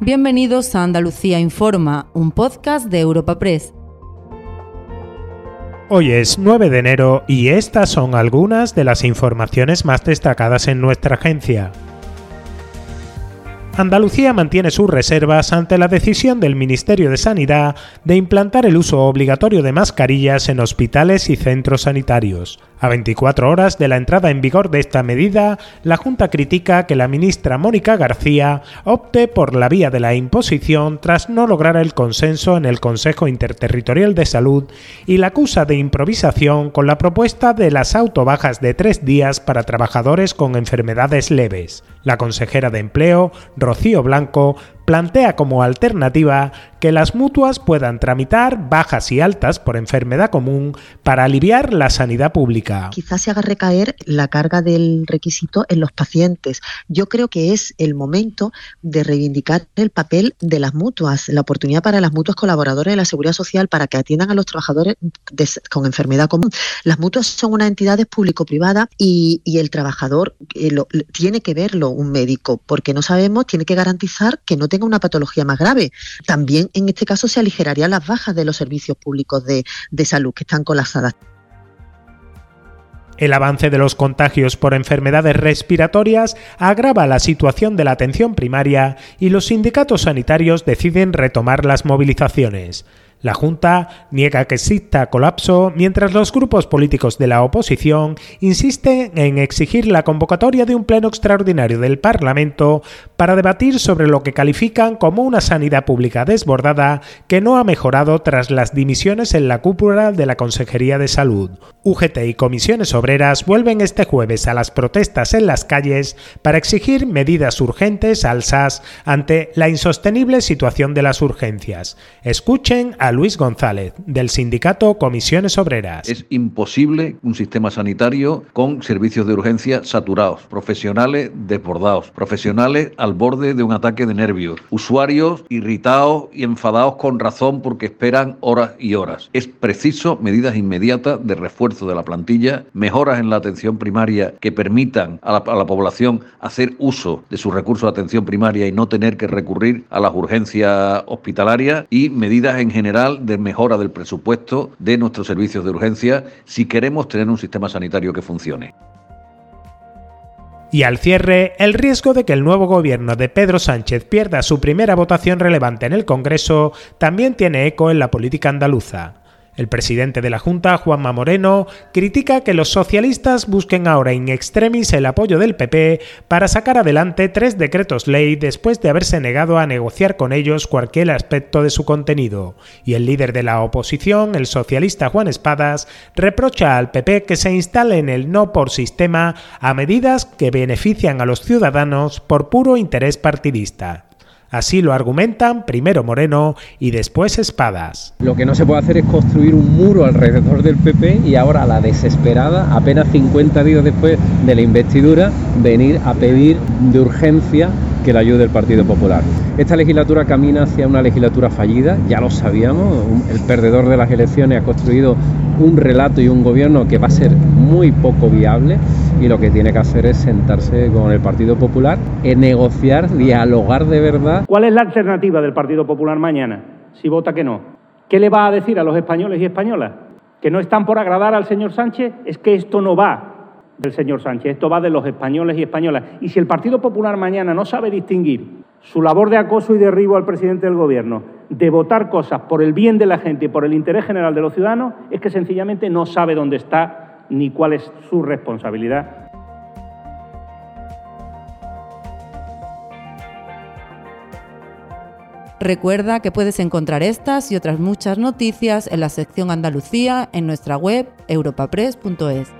Bienvenidos a Andalucía Informa, un podcast de Europa Press. Hoy es 9 de enero y estas son algunas de las informaciones más destacadas en nuestra agencia. Andalucía mantiene sus reservas ante la decisión del Ministerio de Sanidad de implantar el uso obligatorio de mascarillas en hospitales y centros sanitarios. A 24 horas de la entrada en vigor de esta medida, la Junta critica que la ministra Mónica García opte por la vía de la imposición tras no lograr el consenso en el Consejo Interterritorial de Salud y la acusa de improvisación con la propuesta de las autobajas de tres días para trabajadores con enfermedades leves. La consejera de Empleo, Rocío Blanco, plantea como alternativa que las mutuas puedan tramitar bajas y altas por enfermedad común para aliviar la sanidad pública. Quizás se haga recaer la carga del requisito en los pacientes. Yo creo que es el momento de reivindicar el papel de las mutuas, la oportunidad para las mutuas colaboradoras de la Seguridad Social para que atiendan a los trabajadores con enfermedad común. Las mutuas son unas entidades público-privadas y, el trabajador eh, tiene que verlo un médico porque no sabemos, tiene que garantizar que no tenga una patología más grave. También en este caso se aligerarían las bajas de los servicios públicos de, de salud que están colapsadas. El avance de los contagios por enfermedades respiratorias agrava la situación de la atención primaria y los sindicatos sanitarios deciden retomar las movilizaciones. La Junta niega que exista colapso, mientras los grupos políticos de la oposición insisten en exigir la convocatoria de un pleno extraordinario del Parlamento para debatir sobre lo que califican como una sanidad pública desbordada que no ha mejorado tras las dimisiones en la cúpula de la Consejería de Salud. UGT y comisiones obreras vuelven este jueves a las protestas en las calles para exigir medidas urgentes al SAS ante la insostenible situación de las urgencias. Escuchen a Luis González, del sindicato Comisiones Obreras. Es imposible un sistema sanitario con servicios de urgencia saturados, profesionales desbordados, profesionales al borde de un ataque de nervios, usuarios irritados y enfadados con razón porque esperan horas y horas. Es preciso medidas inmediatas de refuerzo de la plantilla, mejoras en la atención primaria que permitan a la, a la población hacer uso de sus recursos de atención primaria y no tener que recurrir a las urgencias hospitalarias y medidas en de mejora del presupuesto de nuestros servicios de urgencia si queremos tener un sistema sanitario que funcione. Y al cierre, el riesgo de que el nuevo gobierno de Pedro Sánchez pierda su primera votación relevante en el Congreso también tiene eco en la política andaluza. El presidente de la Junta, Juanma Moreno, critica que los socialistas busquen ahora in extremis el apoyo del PP para sacar adelante tres decretos ley después de haberse negado a negociar con ellos cualquier aspecto de su contenido. Y el líder de la oposición, el socialista Juan Espadas, reprocha al PP que se instale en el no por sistema a medidas que benefician a los ciudadanos por puro interés partidista. Así lo argumentan primero Moreno y después Espadas. Lo que no se puede hacer es construir un muro alrededor del PP y ahora a la desesperada, apenas 50 días después de la investidura, venir a pedir de urgencia que la ayude el Partido Popular. Esta legislatura camina hacia una legislatura fallida, ya lo sabíamos, el perdedor de las elecciones ha construido un relato y un gobierno que va a ser muy poco viable y lo que tiene que hacer es sentarse con el Partido Popular, en negociar, dialogar de verdad. ¿Cuál es la alternativa del Partido Popular mañana si vota que no? ¿Qué le va a decir a los españoles y españolas? ¿Que no están por agradar al señor Sánchez? Es que esto no va del señor Sánchez, esto va de los españoles y españolas. Y si el Partido Popular mañana no sabe distinguir su labor de acoso y derribo al presidente del Gobierno de votar cosas por el bien de la gente y por el interés general de los ciudadanos, es que sencillamente no sabe dónde está ni cuál es su responsabilidad. Recuerda que puedes encontrar estas y otras muchas noticias en la sección Andalucía en nuestra web europapress.es.